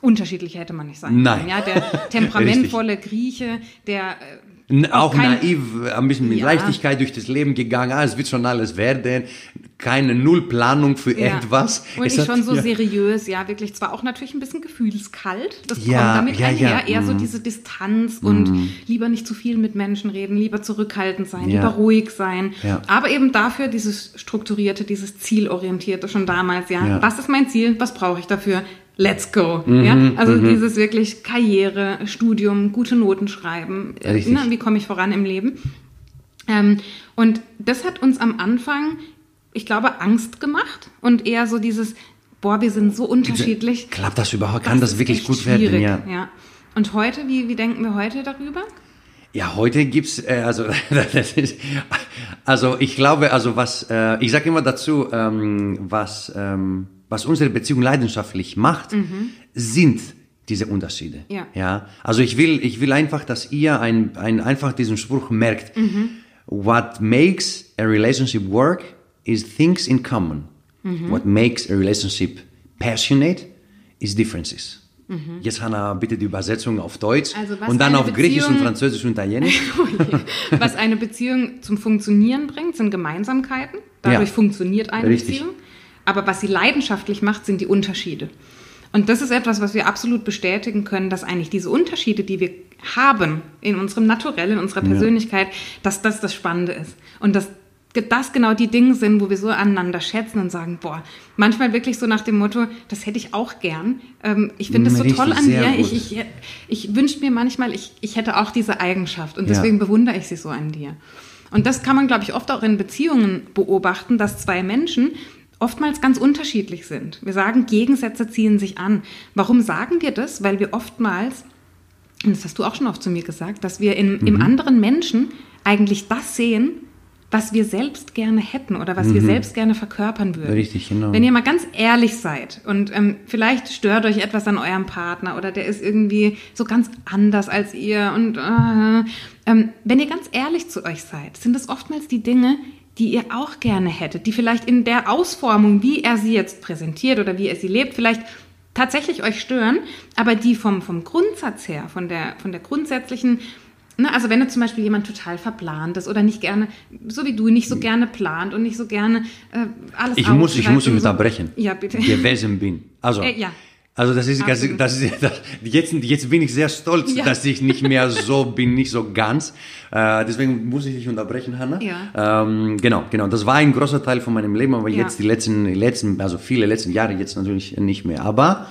unterschiedlicher hätte man nicht sein Nein. können. Ja, der temperamentvolle Grieche, der äh, auch, kein, naiv, ein bisschen mit ja. Leichtigkeit durch das Leben gegangen. Ah, es wird schon alles werden. Keine Nullplanung für ja. etwas. Und es ich schon so ja. seriös, ja, wirklich zwar auch natürlich ein bisschen gefühlskalt. Das kommt damit einher. Eher mm. so diese Distanz mm. und lieber nicht zu viel mit Menschen reden, lieber zurückhaltend sein, lieber ruhig sein. Aber eben dafür dieses strukturierte, dieses zielorientierte schon damals, ja. Was ist mein Ziel? Was brauche ich dafür? let's go. Mhm, ja? Also mhm. dieses wirklich Karriere, Studium, gute Noten schreiben. Na, wie komme ich voran im Leben? Ähm, und das hat uns am Anfang, ich glaube, Angst gemacht und eher so dieses, boah, wir sind so unterschiedlich. Klappt das überhaupt? Kann das, das wirklich gut werden? Ja. ja. Und heute, wie, wie denken wir heute darüber? Ja, heute gibt's äh, also das ist, also ich glaube also was äh, ich sage immer dazu ähm, was ähm, was unsere Beziehung leidenschaftlich macht, mhm. sind diese Unterschiede. Ja. ja. Also ich will, ich will einfach, dass ihr ein, ein, einfach diesen Spruch merkt. Mhm. What makes a relationship work is things in common. Mhm. What makes a relationship passionate is differences. Mhm. Jetzt Hanna, bitte die Übersetzung auf Deutsch also und dann auf Beziehung, Griechisch und Französisch und Italienisch. Oh was eine Beziehung zum Funktionieren bringt, sind Gemeinsamkeiten. Dadurch ja. funktioniert eine Richtig. Beziehung. Aber was sie leidenschaftlich macht, sind die Unterschiede. Und das ist etwas, was wir absolut bestätigen können, dass eigentlich diese Unterschiede, die wir haben in unserem Naturell, in unserer Persönlichkeit, ja. dass das das Spannende ist. Und dass das genau die Dinge sind, wo wir so aneinander schätzen und sagen, boah, manchmal wirklich so nach dem Motto, das hätte ich auch gern. Ähm, ich finde das so toll an dir. Ich, ich, ich wünsche mir manchmal, ich, ich hätte auch diese Eigenschaft und deswegen ja. bewundere ich sie so an dir. Und das kann man, glaube ich, oft auch in Beziehungen beobachten, dass zwei Menschen oftmals ganz unterschiedlich sind. Wir sagen, Gegensätze ziehen sich an. Warum sagen wir das? Weil wir oftmals, und das hast du auch schon oft zu mir gesagt, dass wir in, mhm. im anderen Menschen eigentlich das sehen, was wir selbst gerne hätten oder was wir selbst gerne verkörpern würden. Richtig, genau. Wenn ihr mal ganz ehrlich seid und ähm, vielleicht stört euch etwas an eurem Partner oder der ist irgendwie so ganz anders als ihr und äh, ähm, wenn ihr ganz ehrlich zu euch seid, sind das oftmals die Dinge, die ihr auch gerne hättet, die vielleicht in der Ausformung, wie er sie jetzt präsentiert oder wie er sie lebt, vielleicht tatsächlich euch stören, aber die vom, vom Grundsatz her, von der, von der grundsätzlichen Ne, also wenn du zum Beispiel jemand total verplant ist oder nicht gerne, so wie du, nicht so gerne plant und nicht so gerne äh, alles Ich muss, ich muss ihn so. unterbrechen. Ja, bitte. Gewesen bin. Also, Äh, ja. also das ist, das, das ist das, jetzt, jetzt bin ich sehr stolz, Ja. dass ich nicht mehr so bin, nicht so ganz. Äh, deswegen muss ich dich unterbrechen, Hanna. Ja. Ähm, genau, genau. Das war ein großer Teil von meinem Leben, aber Ja. jetzt die letzten, letzten, also viele letzten Jahre jetzt natürlich nicht mehr. Aber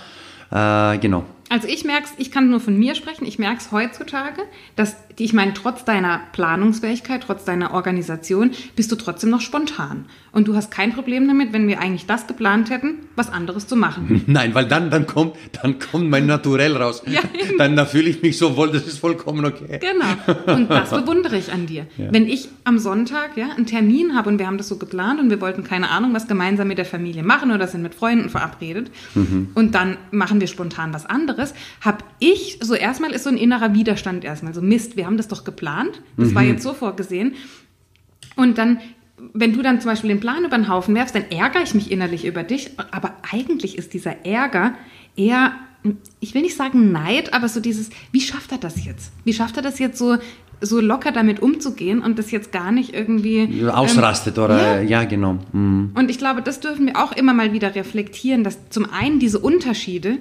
äh, genau. Also ich merke ich kann nur von mir sprechen, ich merke es heutzutage, dass, die, ich meine, trotz deiner Planungsfähigkeit, trotz deiner Organisation, bist du trotzdem noch spontan. Und du hast kein Problem damit, wenn wir eigentlich das geplant hätten, was anderes zu machen. Nein, weil dann, dann kommt, dann kommt mein Naturell raus. Ja, dann, da fühle ich mich so wohl, das ist vollkommen okay. Genau. Und das bewundere ich an dir. Wenn ich am Sonntag ja, einen Termin habe und wir haben das so geplant und wir wollten keine Ahnung, was gemeinsam mit der Familie machen oder sind mit Freunden verabredet und dann machen wir spontan was anderes, habe ich, so erstmal ist so ein innerer Widerstand erstmal, so Mist, wir haben das doch geplant, das war jetzt so vorgesehen. Und dann, wenn du dann zum Beispiel den Plan über den Haufen werfst, dann ärgere ich mich innerlich über dich. Aber eigentlich ist dieser Ärger eher, ich will nicht sagen Neid, aber so dieses, wie schafft er das jetzt? Wie schafft er das jetzt so, so locker damit umzugehen und das jetzt gar nicht irgendwie. Ausrastet ähm, oder, ja. ja, genau. Mhm. Und ich glaube, das dürfen wir auch immer mal wieder reflektieren, dass zum einen diese Unterschiede,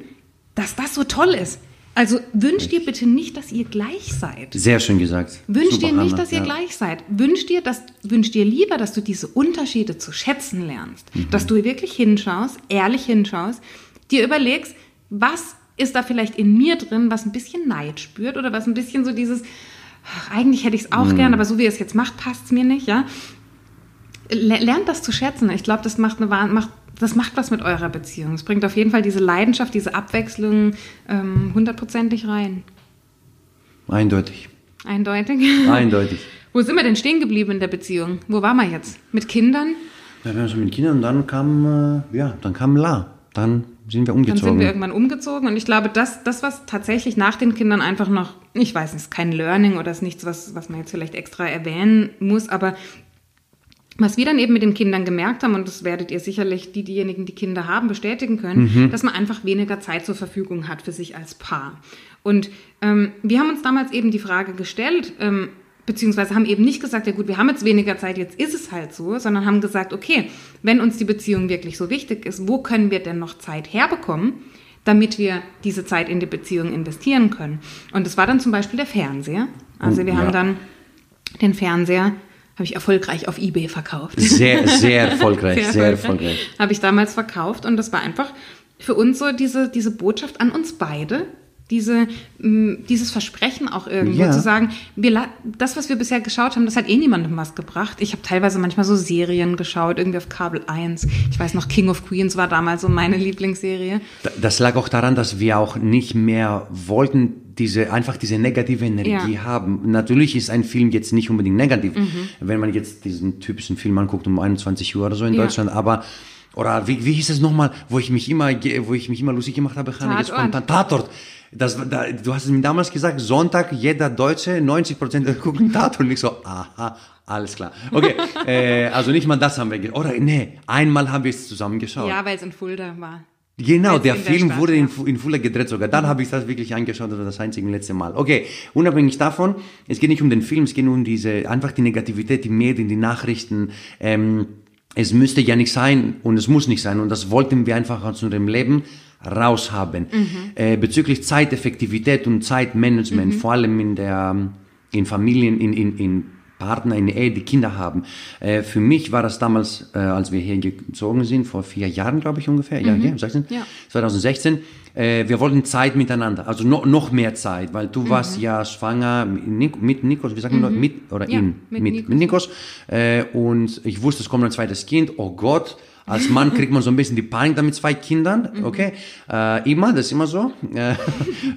dass das so toll ist. Also wünsch dir bitte nicht, dass ihr gleich seid. Sehr schön gesagt. Wünsch Super, dir nicht, dass ihr ja. gleich seid. Wünsch dir, dass, wünsch dir lieber, dass du diese Unterschiede zu schätzen lernst. Mhm. Dass du wirklich hinschaust, ehrlich hinschaust, dir überlegst, was ist da vielleicht in mir drin, was ein bisschen Neid spürt oder was ein bisschen so dieses, ach, eigentlich hätte ich es auch Mhm. gern, aber so wie es jetzt macht, passt es mir nicht, ja. Le- Lernt das zu schätzen. Ich glaube, das macht eine macht das macht was mit eurer Beziehung. Es bringt auf jeden Fall diese Leidenschaft, diese Abwechslung ähm, hundertprozentig rein. Eindeutig. Eindeutig. Eindeutig. Wo sind wir denn stehen geblieben in der Beziehung? Wo waren wir jetzt? Mit Kindern? Ja, wir haben so mit Kindern und dann kam, äh, ja, dann kam La. Dann sind wir Dann umgezogen. sind wir irgendwann umgezogen und ich glaube, das, das was tatsächlich nach den Kindern einfach noch, ich weiß nicht, ist kein Learning oder ist nichts, was, was man jetzt vielleicht extra erwähnen muss, aber was wir dann eben mit den Kindern gemerkt haben, und das werdet ihr sicherlich, die diejenigen, die Kinder haben, bestätigen können, dass man einfach weniger Zeit zur Verfügung hat für sich als Paar. Und ähm, wir haben uns damals eben die Frage gestellt, ähm, beziehungsweise haben eben nicht gesagt, ja gut, wir haben jetzt weniger Zeit, jetzt ist es halt so, sondern haben gesagt, okay, wenn uns die Beziehung wirklich so wichtig ist, wo können wir denn noch Zeit herbekommen, damit wir diese Zeit in die Beziehung investieren können? Und das war dann zum Beispiel der Fernseher. Also Oh, wir ja. haben dann den Fernseher habe ich erfolgreich auf eBay verkauft. Sehr, sehr erfolgreich, sehr erfolgreich. Habe ich damals verkauft und das war einfach für uns so diese, diese Botschaft an uns beide, diese, mh, dieses Versprechen auch irgendwo Ja. zu sagen, wir, das, was wir bisher geschaut haben, das hat eh niemandem was gebracht. Ich habe teilweise manchmal so Serien geschaut, irgendwie auf Kabel 1. Ich weiß noch, King of Queens war damals so meine Lieblingsserie. Da- Das lag auch daran, dass wir auch nicht mehr wollten, diese, einfach diese negative Energie Ja. haben. Natürlich ist ein Film jetzt nicht unbedingt negativ, Mhm. wenn man jetzt diesen typischen Film anguckt um 21 Uhr oder so in Ja. Deutschland, aber oder wie, wie hieß es nochmal, wo ich mich immer, wo ich mich immer lustig gemacht habe, Hanna, jetzt ein Tatort. Das, da, du hast es mir damals gesagt, Sonntag, jeder Deutsche, 90 Prozent gucken Tatort. Und ich so, aha, alles klar. Okay, äh, also nicht mal das haben wir, oder nee, einmal haben wir es zusammen geschaut. Ja, weil es in Fulda war. Genau, der Film Stadt, wurde in, in Fulda gedreht sogar. Dann habe ich das wirklich angeschaut, das war das einzige letzte Mal. Okay, unabhängig davon, es geht nicht um den Film, es geht nur um diese, einfach die Negativität, die Medien, die Nachrichten. Ähm, es müsste ja nicht sein und es muss nicht sein und das wollten wir einfach aus unserem Leben raushaben. Äh, bezüglich Zeiteffektivität und Zeitmanagement, vor allem in der, in Familien, in, in, in Partner in der Ehe, die Kinder haben. Äh, für mich war das damals, äh, als wir hier gezogen sind, vor vier Jahren, glaube ich ungefähr, ja, ja, 16, Ja. 2016, äh, wir wollten Zeit miteinander, also no, noch mehr Zeit, weil du warst ja schwanger mit, mit Nikos, wie sagen wir, mit oder Ja, in, mit mit, Nikos. mit Nikos, äh, und ich wusste, es kommt ein zweites Kind, oh Gott, Als Mann kriegt man so ein bisschen die Panik dann mit zwei Kindern, okay? Äh, immer, das ist immer so. Äh, äh,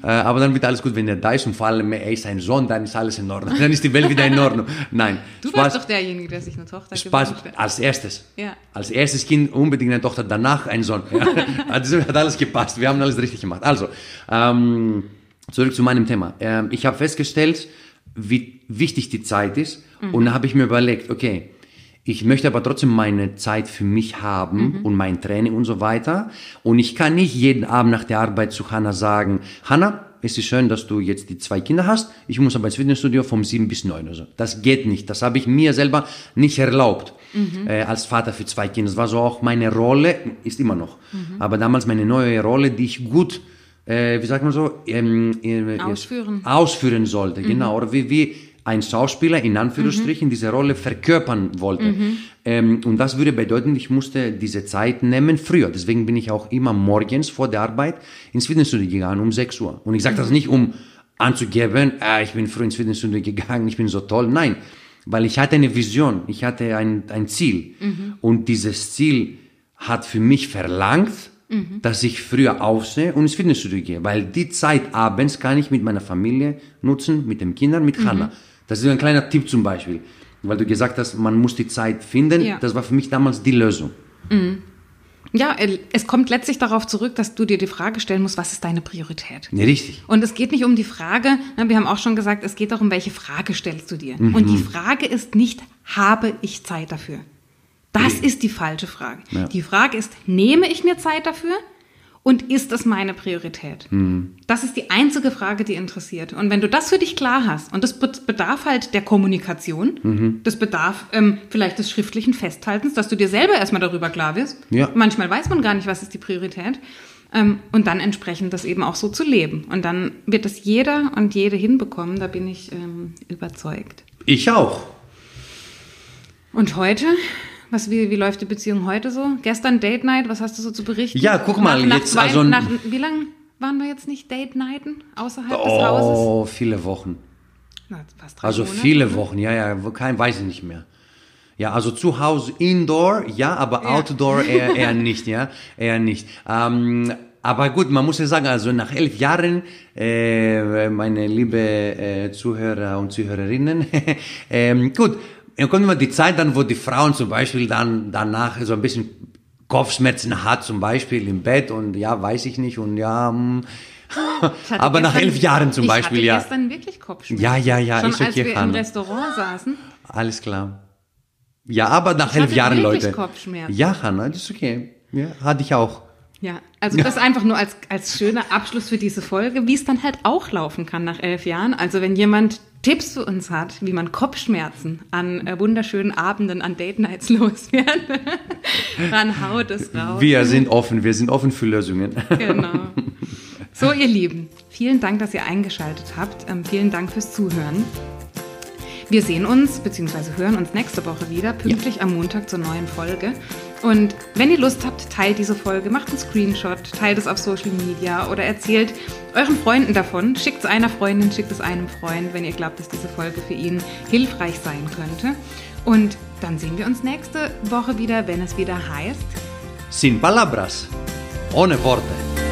aber dann wird alles gut, wenn er da ist und vor allem er ist ein Sohn, dann ist alles in Ordnung. Dann ist die Welt wieder in Ordnung. Nein. Du warst doch derjenige, der sich eine Tochter Spaß, als erstes. Ja. Als erstes Kind unbedingt eine Tochter, danach ein Sohn. Ja. Also hat alles gepasst. Wir haben alles richtig gemacht. Also, ähm, zurück zu meinem Thema. Ähm, ich habe festgestellt, wie wichtig die Zeit ist. Und da habe ich mir überlegt, okay, ich möchte aber trotzdem meine Zeit für mich haben und mein Training und so weiter. Und ich kann nicht jeden Abend nach der Arbeit zu Hannah sagen, Hannah, es ist schön, dass du jetzt die zwei Kinder hast. Ich muss aber ins Fitnessstudio vom sieben bis neun oder so. Das geht nicht. Das habe ich mir selber nicht erlaubt. Äh, als Vater für zwei Kinder. Das war so auch meine Rolle, ist immer noch. Aber damals meine neue Rolle, die ich gut, äh, wie sagt man so, ähm, äh, Ausführen. ausführen sollte, genau. Oder wie, wie ein Schauspieler in Anführungsstrichen diese Rolle verkörpern wollte. Ähm, und das würde bedeuten, ich musste diese Zeit nehmen früher. Deswegen bin ich auch immer morgens vor der Arbeit ins Fitnessstudio gegangen um 6 Uhr. Und ich sage das nicht, um anzugeben, ah, ich bin früh ins Fitnessstudio gegangen, ich bin so toll. Nein, weil ich hatte eine Vision, ich hatte ein, ein Ziel. Und dieses Ziel hat für mich verlangt, dass ich früher aufstehe und ins Fitnessstudio gehe. Weil die Zeit abends kann ich mit meiner Familie nutzen, mit den Kindern, mit Hannah. Das ist ein kleiner Tipp zum Beispiel. Weil du gesagt hast, man muss die Zeit finden. Ja. Das war für mich damals die Lösung. Ja, äh, es kommt letztlich darauf zurück, dass du dir die Frage stellen musst, was ist deine Priorität? Nee, richtig. Und es geht nicht um die Frage, na, wir haben auch schon gesagt, es geht darum, welche Frage stellst du dir. Und die Frage ist nicht, habe ich Zeit dafür? Das ist die falsche Frage. Ja. Die Frage ist, nehme ich mir Zeit dafür? Und ist das meine Priorität? Das ist die einzige Frage, die interessiert. Und wenn du das für dich klar hast, und das be- bedarf halt der Kommunikation, das bedarf ähm, vielleicht des schriftlichen Festhaltens, dass du dir selber erstmal darüber klar wirst. Ja. Manchmal weiß man gar nicht, was ist die Priorität. Ähm, und dann entsprechend das eben auch so zu leben. Und dann wird das jeder und jede hinbekommen, da bin ich ähm, überzeugt. Ich auch. Und heute? Was, wie, wie läuft die Beziehung heute so? Gestern Date Night, was hast du so zu berichten? Ja, guck mal, nach, jetzt nach, also- nach, Wie lange waren wir jetzt nicht Date Nighten außerhalb des Hauses? Oh, viele Wochen. Na, fast drei Also Monate. viele Wochen, ja, ja, kein, weiß ich nicht mehr. Ja, also zu Hause Indoor, ja, aber Ja. Outdoor eher, eher nicht, ja, eher nicht. Ähm, aber gut, man muss ja sagen, also nach elf Jahren, äh, meine liebe äh, Zuhörer und Zuhörerinnen, ähm, gut, dann kommt immer die Zeit dann, wo die Frauen zum Beispiel dann danach so ein bisschen Kopfschmerzen hat, zum Beispiel im Bett und ja, weiß ich nicht und ja, hm, Ich hatte aber nach elf Jahren zum ich Beispiel, hatte ja. gestern wirklich Kopfschmerzen. Ja, ja, ja, Schon ist als okay, wir im Hannah. Restaurant saßen. Alles klar. Ja, aber nach Ich elf hatte Jahren, Leute. Kopfschmerzen. Ja, Hanna, das ist okay. Ja, hatte ich auch. Ja, also das einfach nur als, als schöner Abschluss für diese Folge, wie es dann halt auch laufen kann nach elf Jahren. Also wenn jemand Tipps für uns hat, wie man Kopfschmerzen an äh, wunderschönen Abenden, an Date Nights los wird, dann haut es raus. Wir sind offen, wir sind offen für Lösungen. Genau. So, ihr Lieben, vielen Dank, dass ihr eingeschaltet habt. Ähm, vielen Dank fürs Zuhören. Wir sehen uns bzw. hören uns nächste Woche wieder, pünktlich am Montag zur neuen Folge. Und wenn ihr Lust habt, teilt diese Folge, macht einen Screenshot, teilt es auf Social Media oder erzählt euren Freunden davon. Schickt es einer Freundin, schickt es einem Freund, wenn ihr glaubt, dass diese Folge für ihn hilfreich sein könnte. Und dann sehen wir uns nächste Woche wieder, wenn es wieder heißt. Sin palabras, ohne Worte.